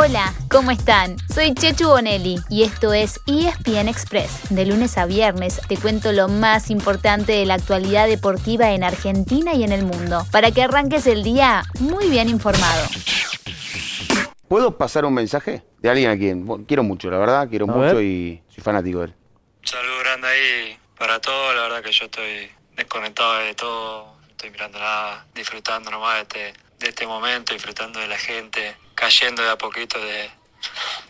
Hola, ¿cómo están? Soy Chechu Bonelli y esto es ESPN Express. De lunes a viernes te cuento lo más importante de la actualidad deportiva en Argentina y en el mundo, para que arranques el día muy bien informado. ¿Puedo pasar un mensaje de alguien a quien bueno, quiero mucho, la verdad? Quiero A mucho ver. y soy fanático de él. Salud grande ahí para todos, la verdad que yo estoy desconectado de todo, no estoy mirando nada, disfrutando nomás de este, de este momento, disfrutando de la gente, cayendo de a poquito de,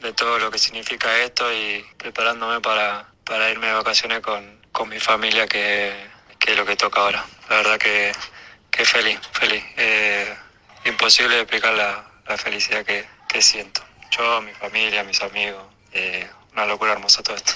de todo lo que significa esto y preparándome para, para irme de vacaciones con, con mi familia, que, que es lo que toca ahora. La verdad que, que feliz, feliz. Eh, imposible explicar la, la felicidad que, que siento. Yo, mi familia, mis amigos, eh, una locura hermosa todo esto.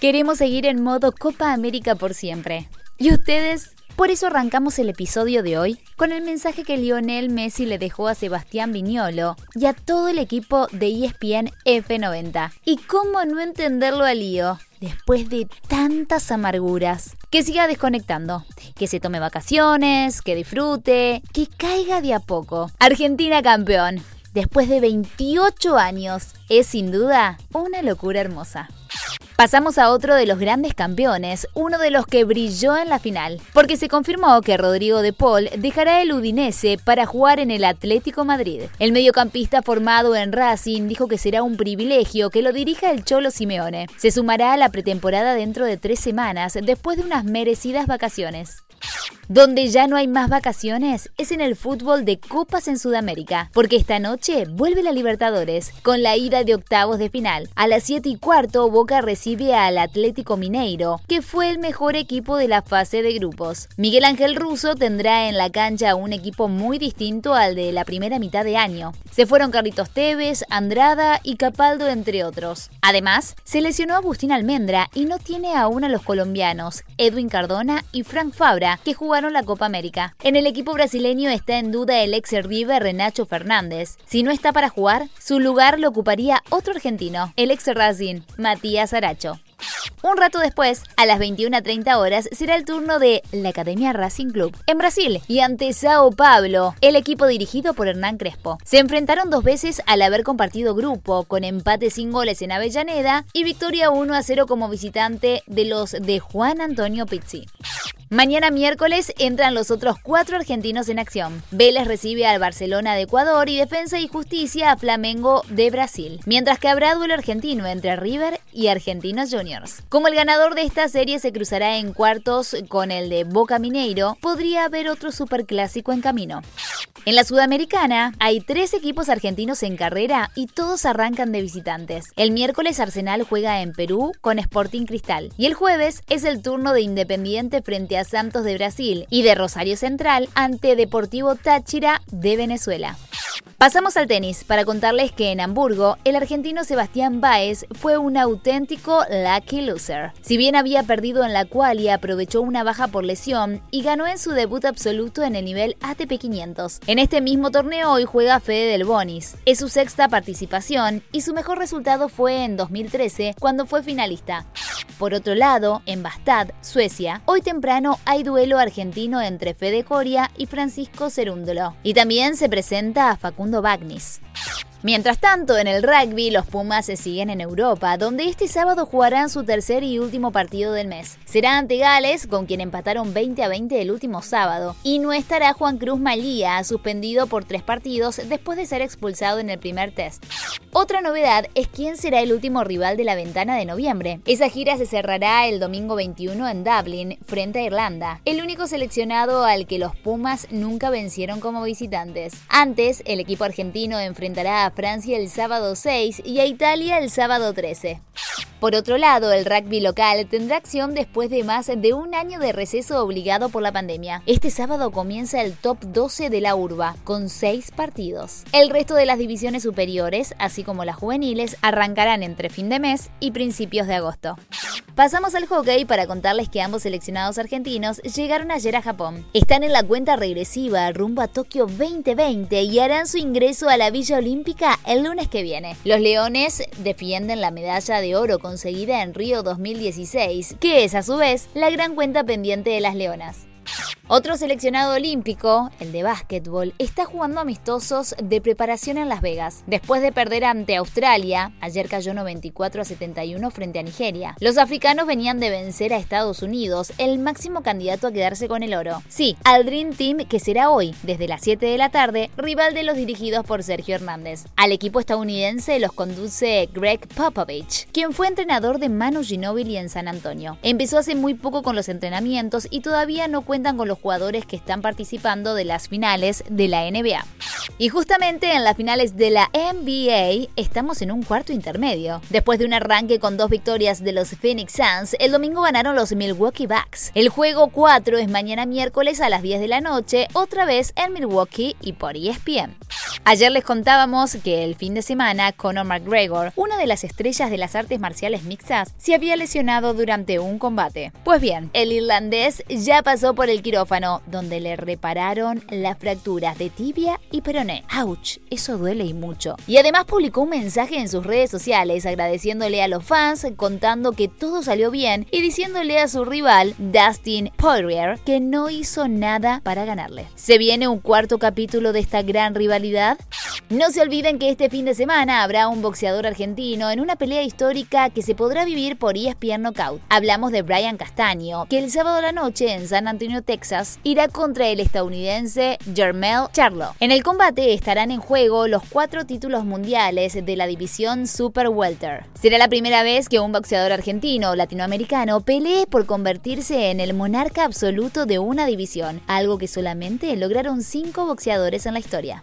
Queremos seguir en modo Copa América por siempre. ¿Y ustedes? Por eso arrancamos el episodio de hoy con el mensaje que Lionel Messi le dejó a Sebastián Viñolo y a todo el equipo de ESPN F90. ¿Y cómo no entenderlo a Lío? Después de tantas amarguras, que siga desconectando, que se tome vacaciones, que disfrute, que caiga de a poco. Argentina campeón, después de 28 años, es sin duda una locura hermosa. Pasamos a otro de los grandes campeones, uno de los que brilló en la final, porque se confirmó que Rodrigo de Paul dejará el Udinese para jugar en el Atlético Madrid. El mediocampista formado en Racing dijo que será un privilegio que lo dirija el Cholo Simeone. Se sumará a la pretemporada dentro de tres semanas, después de unas merecidas vacaciones. Donde ya no hay más vacaciones es en el fútbol de copas en Sudamérica, porque esta noche vuelve la Libertadores con la ida de octavos de final. A las 7 y cuarto Boca recibe al Atlético Mineiro, que fue el mejor equipo de la fase de grupos. Miguel Ángel Russo tendrá en la cancha un equipo muy distinto al de la primera mitad de año. Se fueron Carlitos Tevez, Andrada y Capaldo entre otros. Además, se lesionó Agustín Almendra y no tiene aún a los colombianos Edwin Cardona y Frank Fabra, que jugaron la Copa América. En el equipo brasileño está en duda el ex River Renacho Fernández. Si no está para jugar, su lugar lo ocuparía otro argentino, el ex Racing, Matías Aracho. Un rato después, a las 21.30 horas, será el turno de la Academia Racing Club en Brasil y ante Sao Pablo, el equipo dirigido por Hernán Crespo. Se enfrentaron dos veces al haber compartido grupo, con empate sin goles en Avellaneda y victoria 1 a 0 como visitante de los de Juan Antonio Pizzi. Mañana miércoles entran los otros cuatro argentinos en acción. Vélez recibe al Barcelona de Ecuador y Defensa y Justicia a Flamengo de Brasil. Mientras que habrá duelo argentino entre River y Argentinos Juniors. Como el ganador de esta serie se cruzará en cuartos con el de Boca Mineiro, podría haber otro superclásico en camino. En la Sudamericana hay tres equipos argentinos en carrera y todos arrancan de visitantes. El miércoles Arsenal juega en Perú con Sporting Cristal y el jueves es el turno de Independiente frente a Santos de Brasil y de Rosario Central ante Deportivo Táchira de Venezuela. Pasamos al tenis para contarles que en Hamburgo el argentino Sebastián Baez fue un auténtico lucky loser. Si bien había perdido en la cual y aprovechó una baja por lesión y ganó en su debut absoluto en el nivel ATP 500. En este mismo torneo hoy juega Fede Del Bonis. Es su sexta participación y su mejor resultado fue en 2013 cuando fue finalista. Por otro lado, en Bastad, Suecia, hoy temprano hay duelo argentino entre Fede Coria y Francisco Cerúndolo. Y también se presenta a Facundo Bagnis. Mientras tanto, en el rugby, los Pumas se siguen en Europa, donde este sábado jugarán su tercer y último partido del mes. Será ante Gales, con quien empataron 20 a 20 el último sábado, y no estará Juan Cruz Malía, suspendido por tres partidos después de ser expulsado en el primer test. Otra novedad es quién será el último rival de la ventana de noviembre. Esa gira se cerrará el domingo 21 en Dublin, frente a Irlanda, el único seleccionado al que los Pumas nunca vencieron como visitantes. Antes, el equipo argentino enfrentará a Francia el sábado 6 y a Italia el sábado 13. Por otro lado, el rugby local tendrá acción después de más de un año de receso obligado por la pandemia. Este sábado comienza el top 12 de la urba, con 6 partidos. El resto de las divisiones superiores, así como las juveniles, arrancarán entre fin de mes y principios de agosto. Pasamos al hockey para contarles que ambos seleccionados argentinos llegaron ayer a Japón. Están en la cuenta regresiva rumbo a Tokio 2020 y harán su ingreso a la Villa Olímpica el lunes que viene. Los Leones defienden la medalla de oro conseguida en Río 2016, que es a su vez la gran cuenta pendiente de las Leonas. Otro seleccionado olímpico, el de básquetbol, está jugando amistosos de preparación en Las Vegas. Después de perder ante Australia, ayer cayó 94 a 71 frente a Nigeria. Los africanos venían de vencer a Estados Unidos, el máximo candidato a quedarse con el oro. Sí, al Dream Team que será hoy, desde las 7 de la tarde, rival de los dirigidos por Sergio Hernández. Al equipo estadounidense los conduce Greg Popovich, quien fue entrenador de Manu Ginobili en San Antonio. Empezó hace muy poco con los entrenamientos y todavía no cuentan con los jugadores que están participando de las finales de la NBA. Y justamente en las finales de la NBA estamos en un cuarto intermedio. Después de un arranque con dos victorias de los Phoenix Suns, el domingo ganaron los Milwaukee Bucks. El juego 4 es mañana miércoles a las 10 de la noche, otra vez en Milwaukee y por ESPN. Ayer les contábamos que el fin de semana Conor McGregor, una de las estrellas de las artes marciales mixtas, se había lesionado durante un combate. Pues bien, el irlandés ya pasó por el quirófano, donde le repararon las fracturas de tibia y peroné. ¡Auch! Eso duele y mucho. Y además publicó un mensaje en sus redes sociales agradeciéndole a los fans, contando que todo salió bien y diciéndole a su rival, Dustin Poirier, que no hizo nada para ganarle. ¿Se viene un cuarto capítulo de esta gran rivalidad? No se olviden que este fin de semana habrá un boxeador argentino en una pelea histórica que se podrá vivir por ESPN Knockout. Hablamos de Brian Castaño, que el sábado a la noche en San Antonio, Irá contra el estadounidense Jermel Charlo. En el combate estarán en juego los cuatro títulos mundiales de la división Super Welter. Será la primera vez que un boxeador argentino o latinoamericano pelee por convertirse en el monarca absoluto de una división, algo que solamente lograron cinco boxeadores en la historia.